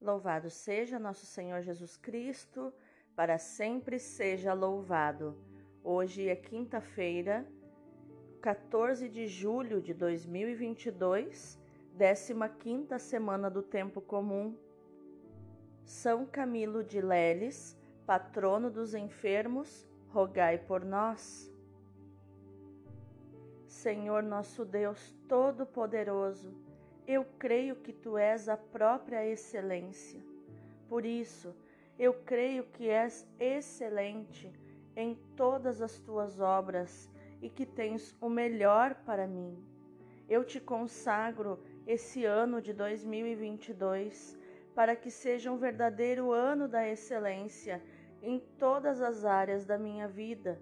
Louvado seja nosso Senhor Jesus Cristo, para sempre seja louvado. Hoje é quinta-feira, 14 de julho de 2022, 15 semana do tempo comum. São Camilo de Leles, patrono dos enfermos, rogai por nós. Senhor nosso Deus Todo-Poderoso, eu creio que tu és a própria excelência. Por isso, eu creio que és excelente em todas as tuas obras e que tens o melhor para mim. Eu te consagro esse ano de 2022 para que seja um verdadeiro ano da excelência em todas as áreas da minha vida,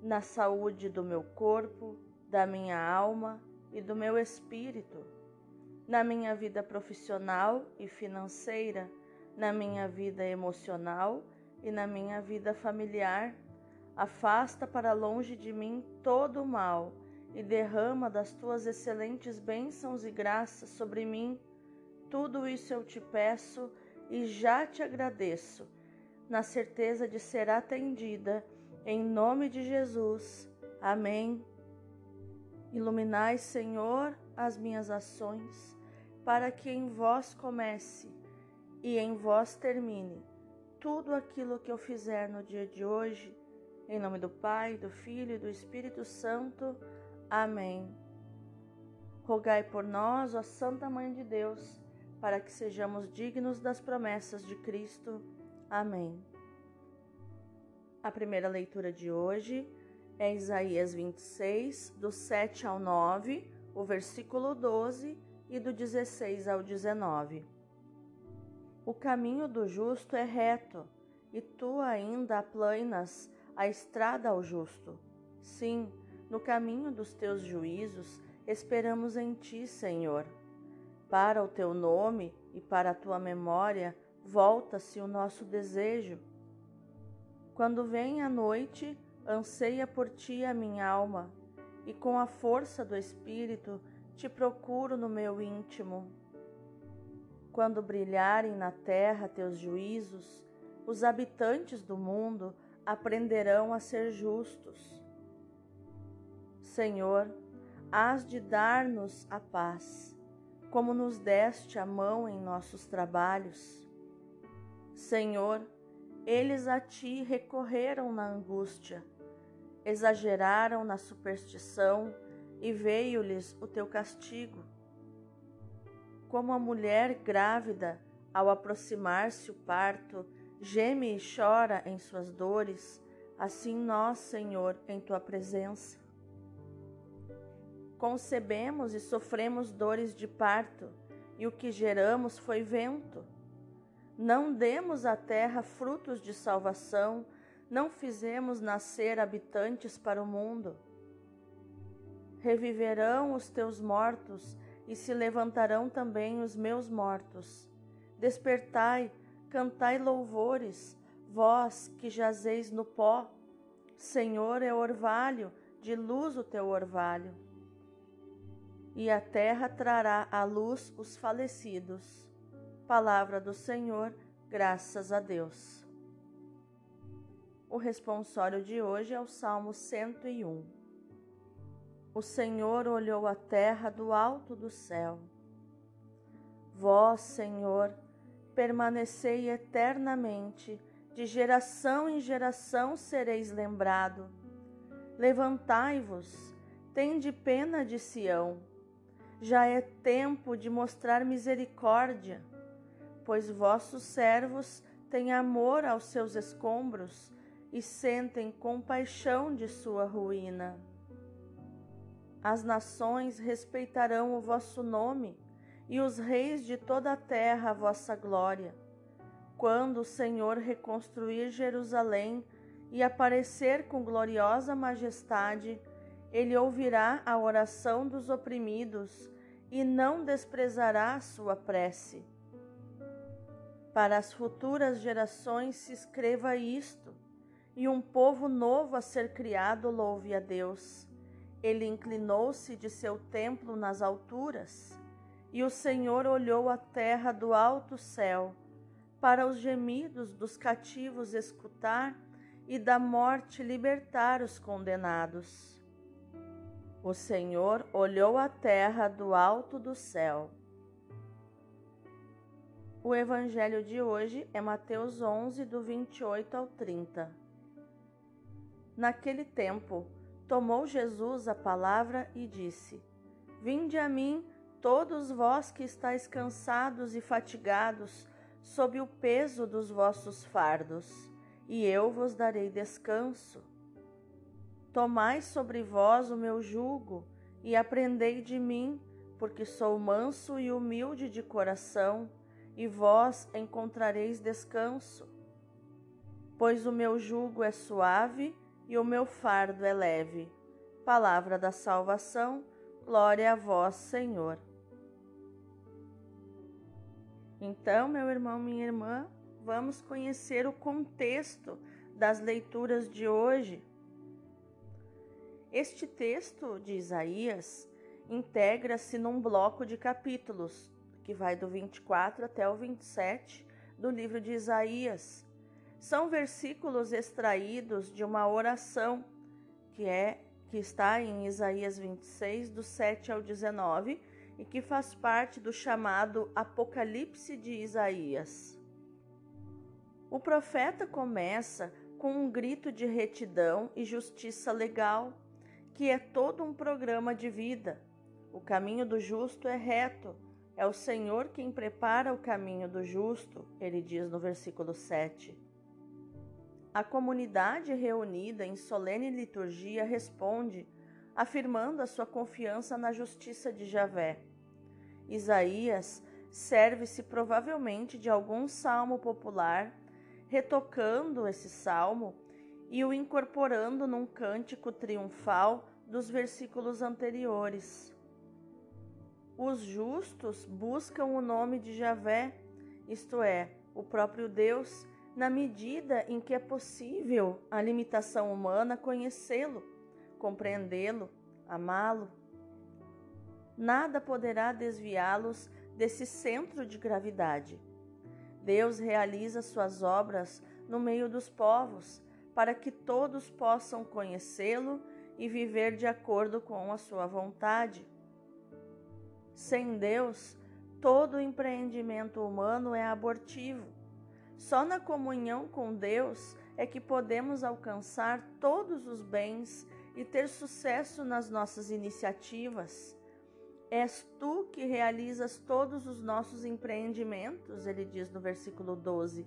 na saúde do meu corpo, da minha alma e do meu espírito na minha vida profissional e financeira, na minha vida emocional e na minha vida familiar. Afasta para longe de mim todo o mal e derrama das tuas excelentes bênçãos e graças sobre mim. Tudo isso eu te peço e já te agradeço, na certeza de ser atendida, em nome de Jesus. Amém. Iluminai, Senhor, as minhas ações, para que em vós comece e em vós termine tudo aquilo que eu fizer no dia de hoje. Em nome do Pai, do Filho e do Espírito Santo. Amém. Rogai por nós, ó Santa Mãe de Deus, para que sejamos dignos das promessas de Cristo. Amém. A primeira leitura de hoje é Isaías 26, do 7 ao 9, o versículo 12 e do 16 ao 19. O caminho do justo é reto, e tu ainda aplanas a estrada ao justo. Sim, no caminho dos teus juízos esperamos em ti, Senhor. Para o teu nome e para a tua memória volta-se o nosso desejo. Quando vem a noite, anseia por ti a minha alma, e com a força do Espírito te procuro no meu íntimo. Quando brilharem na terra teus juízos, os habitantes do mundo aprenderão a ser justos. Senhor, hás de dar-nos a paz, como nos deste a mão em nossos trabalhos. Senhor, eles a ti recorreram na angústia exageraram na superstição e veio-lhes o teu castigo. Como a mulher grávida, ao aproximar-se o parto, geme e chora em suas dores, assim nós, Senhor, em tua presença. Concebemos e sofremos dores de parto, e o que geramos foi vento. Não demos à terra frutos de salvação, não fizemos nascer habitantes para o mundo. Reviverão os teus mortos e se levantarão também os meus mortos. Despertai, cantai louvores, vós que jazeis no pó. Senhor é orvalho, de luz o teu orvalho. E a terra trará à luz os falecidos. Palavra do Senhor, graças a Deus. O responsório de hoje é o Salmo 101. O Senhor olhou a terra do alto do céu. Vós, Senhor, permanecei eternamente, de geração em geração sereis lembrado. Levantai-vos, tende pena de Sião. Já é tempo de mostrar misericórdia, pois vossos servos têm amor aos seus escombros e sentem compaixão de sua ruína. As nações respeitarão o vosso nome e os reis de toda a terra a vossa glória. Quando o Senhor reconstruir Jerusalém e aparecer com gloriosa majestade, ele ouvirá a oração dos oprimidos e não desprezará a sua prece. Para as futuras gerações se escreva isto e um povo novo a ser criado louve a Deus. Ele inclinou-se de seu templo nas alturas, e o Senhor olhou a terra do alto céu para os gemidos dos cativos escutar e da morte libertar os condenados. O Senhor olhou a terra do alto do céu. O evangelho de hoje é Mateus 11, do 28 ao 30. Naquele tempo, tomou Jesus a palavra e disse: Vinde a mim, todos vós que estáis cansados e fatigados, sob o peso dos vossos fardos, e eu vos darei descanso. Tomai sobre vós o meu jugo e aprendei de mim, porque sou manso e humilde de coração, e vós encontrareis descanso. Pois o meu jugo é suave e o meu fardo é leve. Palavra da salvação, glória a vós, Senhor. Então, meu irmão, minha irmã, vamos conhecer o contexto das leituras de hoje. Este texto de Isaías integra-se num bloco de capítulos, que vai do 24 até o 27 do livro de Isaías. São versículos extraídos de uma oração que é que está em Isaías 26 do 7 ao 19 e que faz parte do chamado Apocalipse de Isaías. O profeta começa com um grito de retidão e justiça legal, que é todo um programa de vida. O caminho do justo é reto, é o Senhor quem prepara o caminho do justo, ele diz no versículo 7. A comunidade reunida em solene liturgia responde, afirmando a sua confiança na justiça de Javé. Isaías serve-se provavelmente de algum salmo popular, retocando esse salmo e o incorporando num cântico triunfal dos versículos anteriores. Os justos buscam o nome de Javé, isto é, o próprio Deus, na medida em que é possível a limitação humana conhecê-lo, compreendê-lo, amá-lo nada poderá desviá-los desse centro de gravidade. Deus realiza suas obras no meio dos povos, para que todos possam conhecê-lo e viver de acordo com a sua vontade. Sem Deus, todo empreendimento humano é abortivo. Só na comunhão com Deus é que podemos alcançar todos os bens e ter sucesso nas nossas iniciativas. És tu que realizas todos os nossos empreendimentos, ele diz no versículo 12.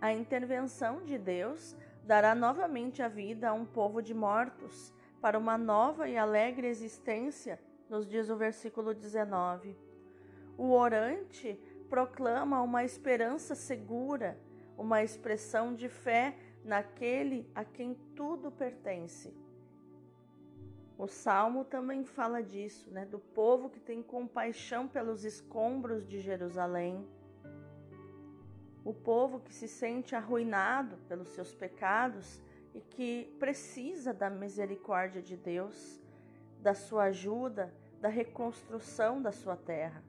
A intervenção de Deus dará novamente a vida a um povo de mortos, para uma nova e alegre existência, nos diz o versículo 19. O orante proclama uma esperança segura, uma expressão de fé naquele a quem tudo pertence. O salmo também fala disso, né? Do povo que tem compaixão pelos escombros de Jerusalém. O povo que se sente arruinado pelos seus pecados e que precisa da misericórdia de Deus, da sua ajuda, da reconstrução da sua terra.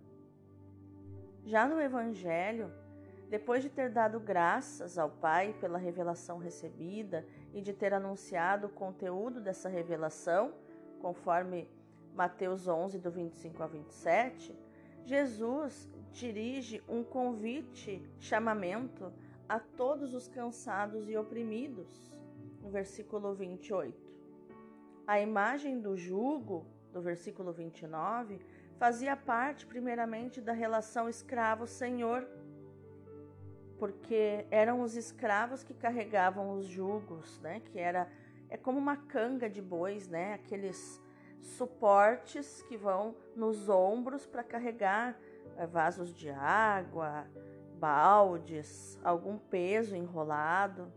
Já no Evangelho, depois de ter dado graças ao Pai pela revelação recebida e de ter anunciado o conteúdo dessa revelação, conforme Mateus 11, do 25 ao 27, Jesus dirige um convite, chamamento a todos os cansados e oprimidos, no versículo 28. A imagem do jugo, do versículo 29, fazia parte primeiramente da relação escravo-senhor, porque eram os escravos que carregavam os jugos, né, que era é como uma canga de bois, né? Aqueles suportes que vão nos ombros para carregar é, vasos de água, baldes, algum peso enrolado.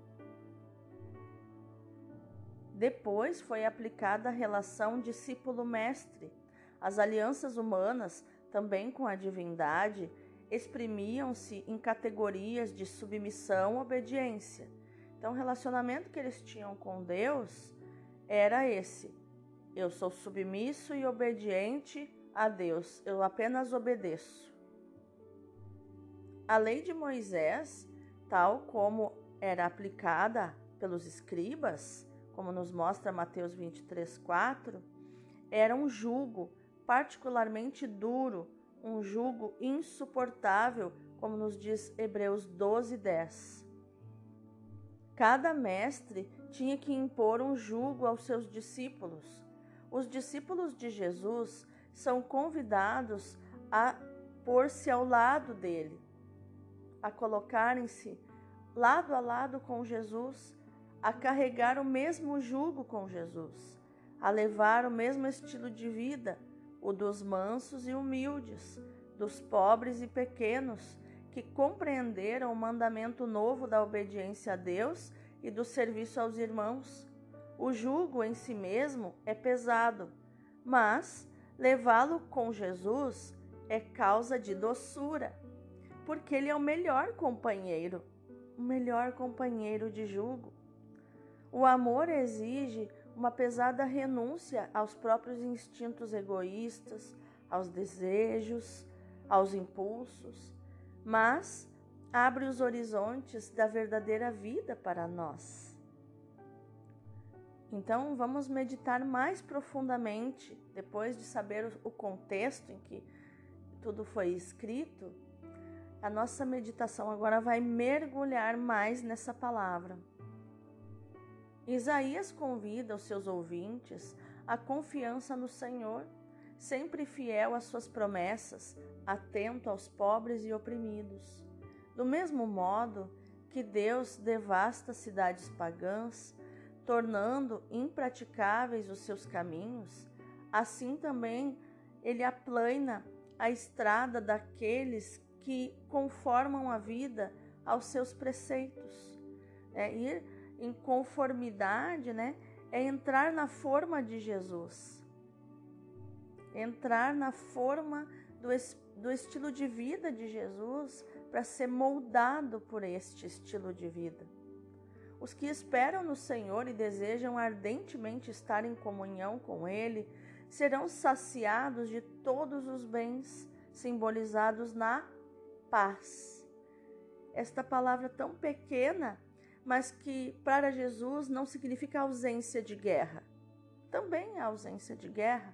Depois foi aplicada a relação discípulo-mestre. As alianças humanas, também com a divindade, exprimiam-se em categorias de submissão obediência. Então, o relacionamento que eles tinham com Deus era esse: eu sou submisso e obediente a Deus, eu apenas obedeço. A lei de Moisés, tal como era aplicada pelos escribas, como nos mostra Mateus 23, 4, era um jugo particularmente duro, um jugo insuportável, como nos diz Hebreus 12, 10. Cada mestre tinha que impor um jugo aos seus discípulos. Os discípulos de Jesus são convidados a pôr-se ao lado dele, a colocarem-se lado a lado com Jesus, a carregar o mesmo jugo com Jesus, a levar o mesmo estilo de vida, o dos mansos e humildes, dos pobres e pequenos, que compreenderam o mandamento novo da obediência a Deus e do serviço aos irmãos. O jugo em si mesmo é pesado, mas levá-lo com Jesus é causa de doçura, porque ele é o melhor companheiro, o melhor companheiro de jugo. O amor exige uma pesada renúncia aos próprios instintos egoístas, aos desejos, aos impulsos, mas abre os horizontes da verdadeira vida para nós. Então, vamos meditar mais profundamente, depois de saber o contexto em que tudo foi escrito, a nossa meditação agora vai mergulhar mais nessa palavra. Isaías convida os seus ouvintes à confiança no Senhor, sempre fiel às suas promessas, atento aos pobres e oprimidos. Do mesmo modo que Deus devasta cidades pagãs, tornando impraticáveis os seus caminhos, assim também ele aplana a estrada daqueles que conformam a vida aos seus preceitos. É ir em conformidade, né? É entrar na forma de Jesus. Entrar na forma do, do estilo de vida de Jesus para ser moldado por este estilo de vida. Os que esperam no Senhor e desejam ardentemente estar em comunhão com Ele serão saciados de todos os bens simbolizados na paz. Esta palavra tão pequena, mas que para Jesus não significa ausência de guerra. Também é ausência de guerra,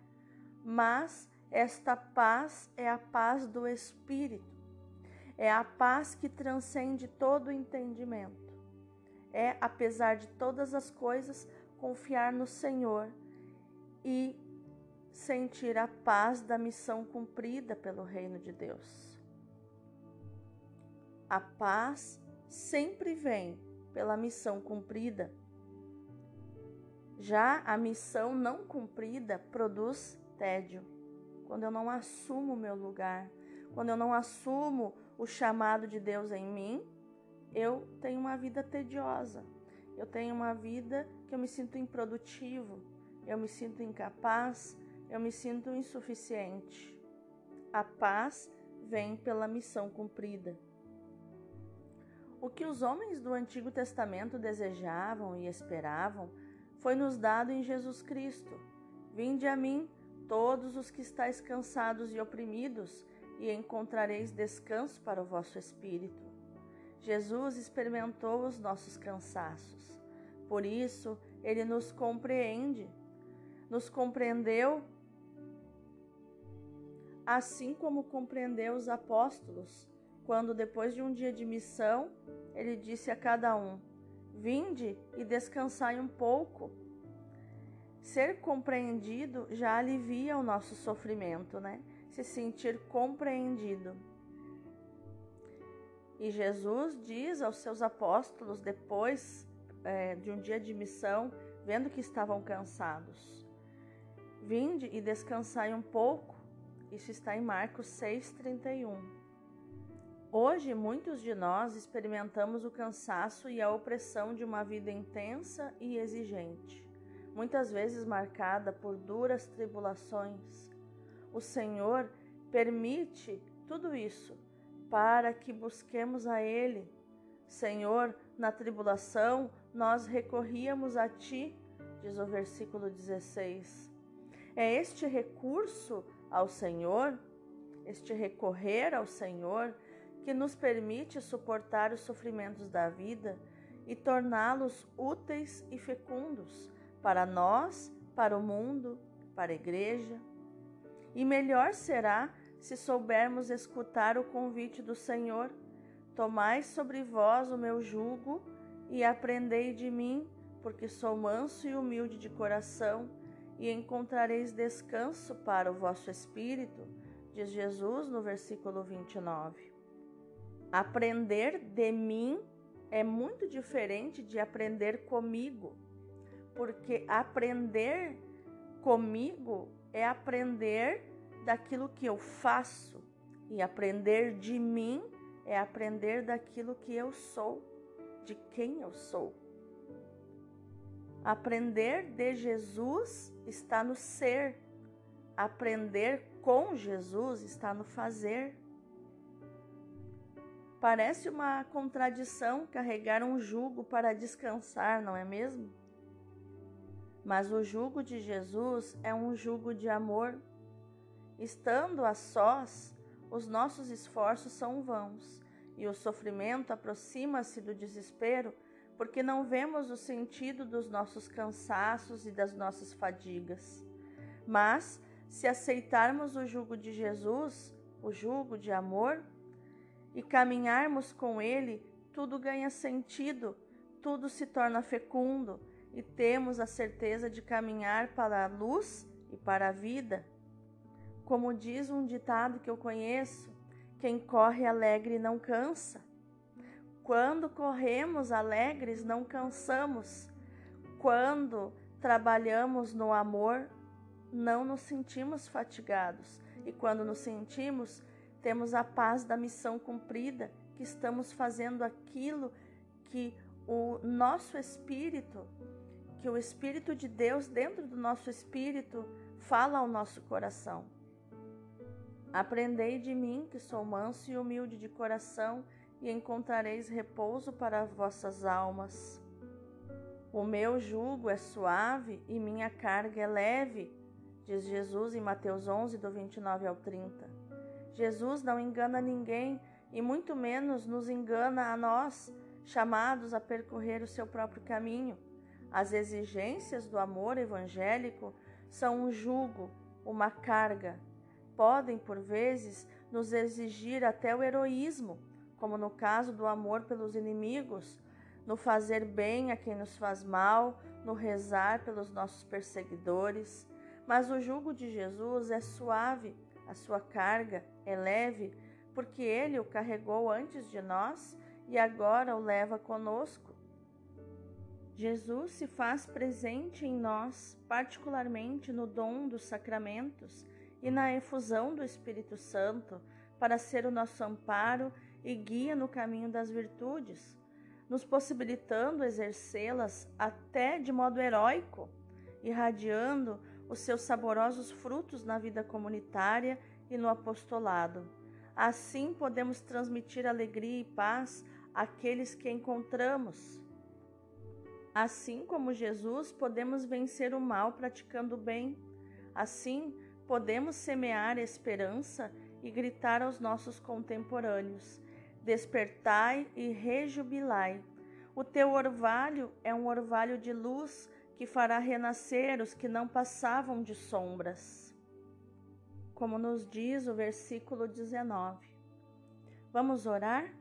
mas esta paz é a paz do Espírito. É a paz que transcende todo o entendimento. É, apesar de todas as coisas, confiar no Senhor e sentir a paz da missão cumprida pelo reino de Deus. A paz sempre vem pela missão cumprida. Já a missão não cumprida produz tédio. Quando eu não assumo o meu lugar, quando eu não assumo o chamado de Deus em mim, eu tenho uma vida tediosa. Eu tenho uma vida que eu me sinto improdutivo, eu me sinto incapaz, eu me sinto insuficiente. A paz vem pela missão cumprida. O que os homens do Antigo Testamento desejavam e esperavam foi nos dado em Jesus Cristo. Vinde a mim, todos os que estáis cansados e oprimidos, e encontrareis descanso para o vosso espírito. Jesus experimentou os nossos cansaços. Por isso, ele nos compreende. Nos compreendeu assim como compreendeu os apóstolos, quando, depois de um dia de missão, ele disse a cada um: Vinde e descansai um pouco. Ser compreendido já alivia o nosso sofrimento, né? Se sentir compreendido. E Jesus diz aos seus apóstolos, depois é, de um dia de missão, vendo que estavam cansados: Vinde e descansai um pouco isso está em Marcos 6,31. Hoje, muitos de nós experimentamos o cansaço e a opressão de uma vida intensa e exigente, muitas vezes marcada por duras tribulações. O Senhor permite tudo isso para que busquemos a Ele. Senhor, na tribulação, nós recorríamos a Ti, diz o versículo 16. É este recurso ao Senhor, este recorrer ao Senhor, que nos permite suportar os sofrimentos da vida e torná-los úteis e fecundos para nós, para o mundo, para a igreja. E melhor será se soubermos escutar o convite do Senhor: Tomai sobre vós o meu jugo e aprendei de mim, porque sou manso e humilde de coração, e encontrareis descanso para o vosso espírito, diz Jesus no versículo 29. Aprender de mim é muito diferente de aprender comigo, porque aprender comigo é aprender daquilo que eu faço, e aprender de mim é aprender daquilo que eu sou, de quem eu sou. Aprender de Jesus está no ser, aprender com Jesus está no fazer. Parece uma contradição carregar um jugo para descansar, não é mesmo? Mas o jugo de Jesus é um jugo de amor. Estando a sós, os nossos esforços são vãos e o sofrimento aproxima-se do desespero porque não vemos o sentido dos nossos cansaços e das nossas fadigas. Mas, se aceitarmos o jugo de Jesus, o jugo de amor, e caminharmos com Ele, tudo ganha sentido, tudo se torna fecundo e temos a certeza de caminhar para a luz e para a vida. Como diz um ditado que eu conheço, quem corre alegre não cansa. Quando corremos alegres, não cansamos. Quando trabalhamos no amor, não nos sentimos fatigados. E quando nos sentimos, temos a paz da missão cumprida, que estamos fazendo aquilo que o nosso espírito, que o Espírito de Deus dentro do nosso espírito fala ao nosso coração. Aprendei de mim, que sou manso e humilde de coração, e encontrareis repouso para vossas almas. O meu jugo é suave e minha carga é leve, diz Jesus em Mateus 11, do 29 ao 30. Jesus não engana ninguém e muito menos nos engana a nós, chamados a percorrer o seu próprio caminho. As exigências do amor evangélico são um jugo, uma carga. Podem, por vezes, nos exigir até o heroísmo, como no caso do amor pelos inimigos, no fazer bem a quem nos faz mal, no rezar pelos nossos perseguidores. Mas o jugo de Jesus é suave, a sua carga é leve, porque ele o carregou antes de nós e agora o leva conosco. Jesus se faz presente em nós, particularmente no dom dos sacramentos e na efusão do Espírito Santo, para ser o nosso amparo e guia no caminho das virtudes, nos possibilitando exercê-las até de modo heróico, irradiando os seus saborosos frutos na vida comunitária e no apostolado. Assim podemos transmitir alegria e paz àqueles que encontramos. Assim como Jesus, podemos vencer o mal praticando o bem. Assim, podemos semear esperança e gritar aos nossos contemporâneos: Despertai e rejubilai. O teu orvalho é um orvalho de luz que fará renascer os que não passavam de sombras. Como nos diz o versículo 19. Vamos orar?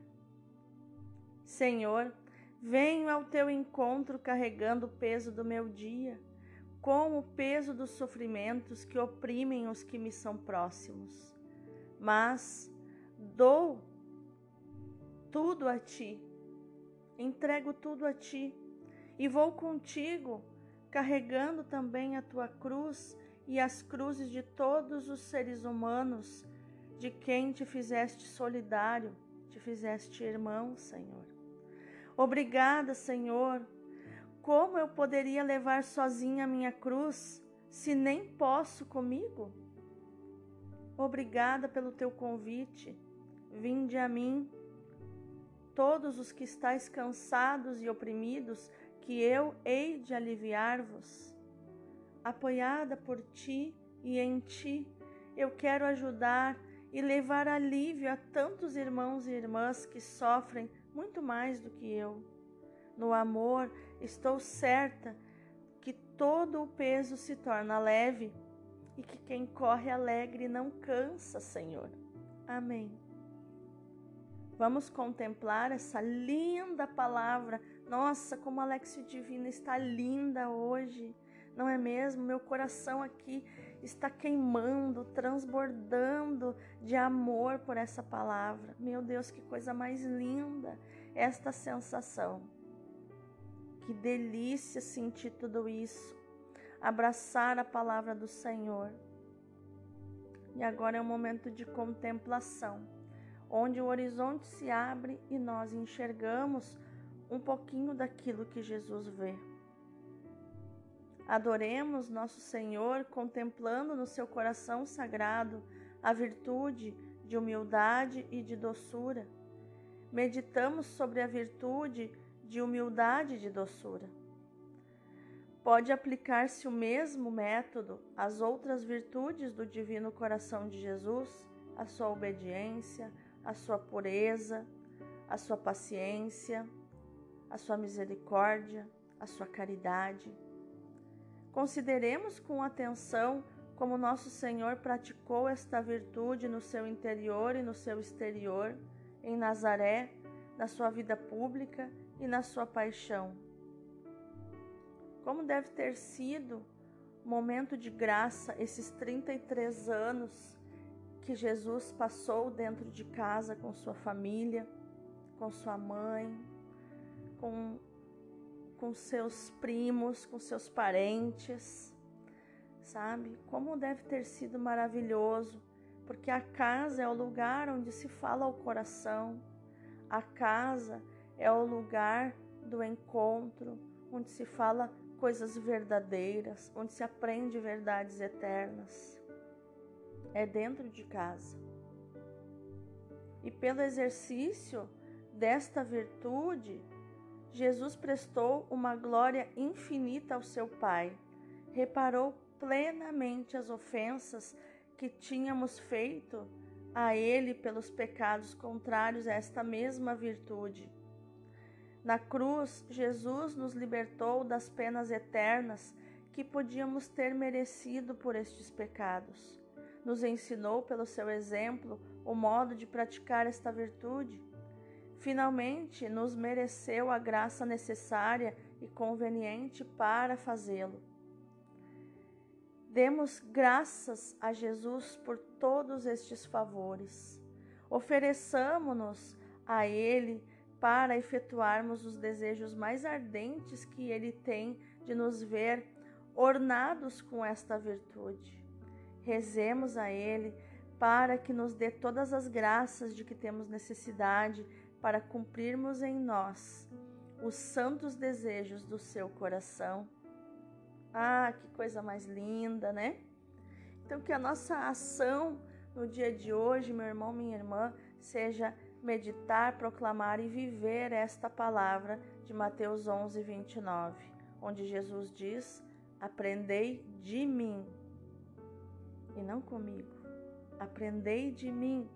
Senhor, venho ao teu encontro carregando o peso do meu dia, com o peso dos sofrimentos que oprimem os que me são próximos. Mas dou tudo a ti, entrego tudo a ti e vou contigo carregando também a tua cruz e as cruzes de todos os seres humanos, de quem te fizeste solidário, te fizeste irmão, Senhor. Obrigada, Senhor. Como eu poderia levar sozinha a minha cruz, se nem posso comigo? Obrigada pelo teu convite. Vinde a mim, todos os que estáis cansados e oprimidos, que eu hei de aliviar-vos. Apoiada por ti e em ti, eu quero ajudar e levar alívio a tantos irmãos e irmãs que sofrem muito mais do que eu. No amor, estou certa que todo o peso se torna leve e que quem corre alegre não cansa, Senhor. Amém. Vamos contemplar essa linda palavra. Nossa, como a Alexio Divina está linda hoje, não é mesmo? Meu coração aqui está queimando, transbordando de amor por essa palavra. Meu Deus, que coisa mais linda esta sensação. Que delícia sentir tudo isso. Abraçar a palavra do Senhor. E agora é um momento de contemplação, onde o horizonte se abre e nós enxergamos um pouquinho daquilo que Jesus vê. Adoremos nosso Senhor contemplando no seu coração sagrado a virtude de humildade e de doçura. Meditamos sobre a virtude de humildade e de doçura. Pode aplicar-se o mesmo método às outras virtudes do Divino Coração de Jesus, a sua obediência, a sua pureza, a sua paciência, a sua misericórdia, a sua caridade. Consideremos com atenção como nosso Senhor praticou esta virtude no seu interior e no seu exterior, em Nazaré, na sua vida pública e na sua paixão. Como deve ter sido momento de graça esses 33 anos que Jesus passou dentro de casa com sua família, com sua mãe, com, com seus primos, com seus parentes, sabe? Como deve ter sido maravilhoso, porque a casa é o lugar onde se fala ao coração, a casa é o lugar do encontro, onde se fala coisas verdadeiras, onde se aprende verdades eternas. É dentro de casa. E pelo exercício desta virtude, Jesus prestou uma glória infinita ao seu Pai, reparou plenamente as ofensas que tínhamos feito a Ele pelos pecados contrários a esta mesma virtude na cruz, Jesus nos libertou das penas eternas que podíamos ter merecido por estes pecados. Nos ensinou, pelo seu exemplo, o modo de praticar esta virtude. Finalmente, nos mereceu a graça necessária e conveniente para fazê-lo. Demos graças a Jesus por todos estes favores. Ofereçamo-nos a Ele para efetuarmos os desejos mais ardentes que Ele tem de nos ver ornados com esta virtude. Rezemos a Ele para que nos dê todas as graças de que temos necessidade para cumprirmos em nós os santos desejos do seu coração. Ah, que coisa mais linda, né? Então, que a nossa ação no dia de hoje, meu irmão, minha irmã, seja meditar, proclamar e viver esta palavra de Mateus 11, 29, onde Jesus diz: Aprendei de mim, e não comigo. Aprendei de mim,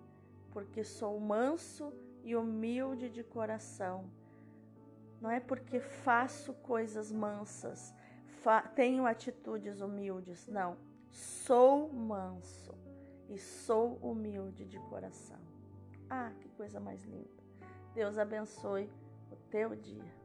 porque sou manso e humilde de coração. Não é porque faço coisas mansas, fa tenho atitudes humildes, não. Sou manso e sou humilde de coração. Ah, que coisa mais linda. Deus abençoe o teu dia.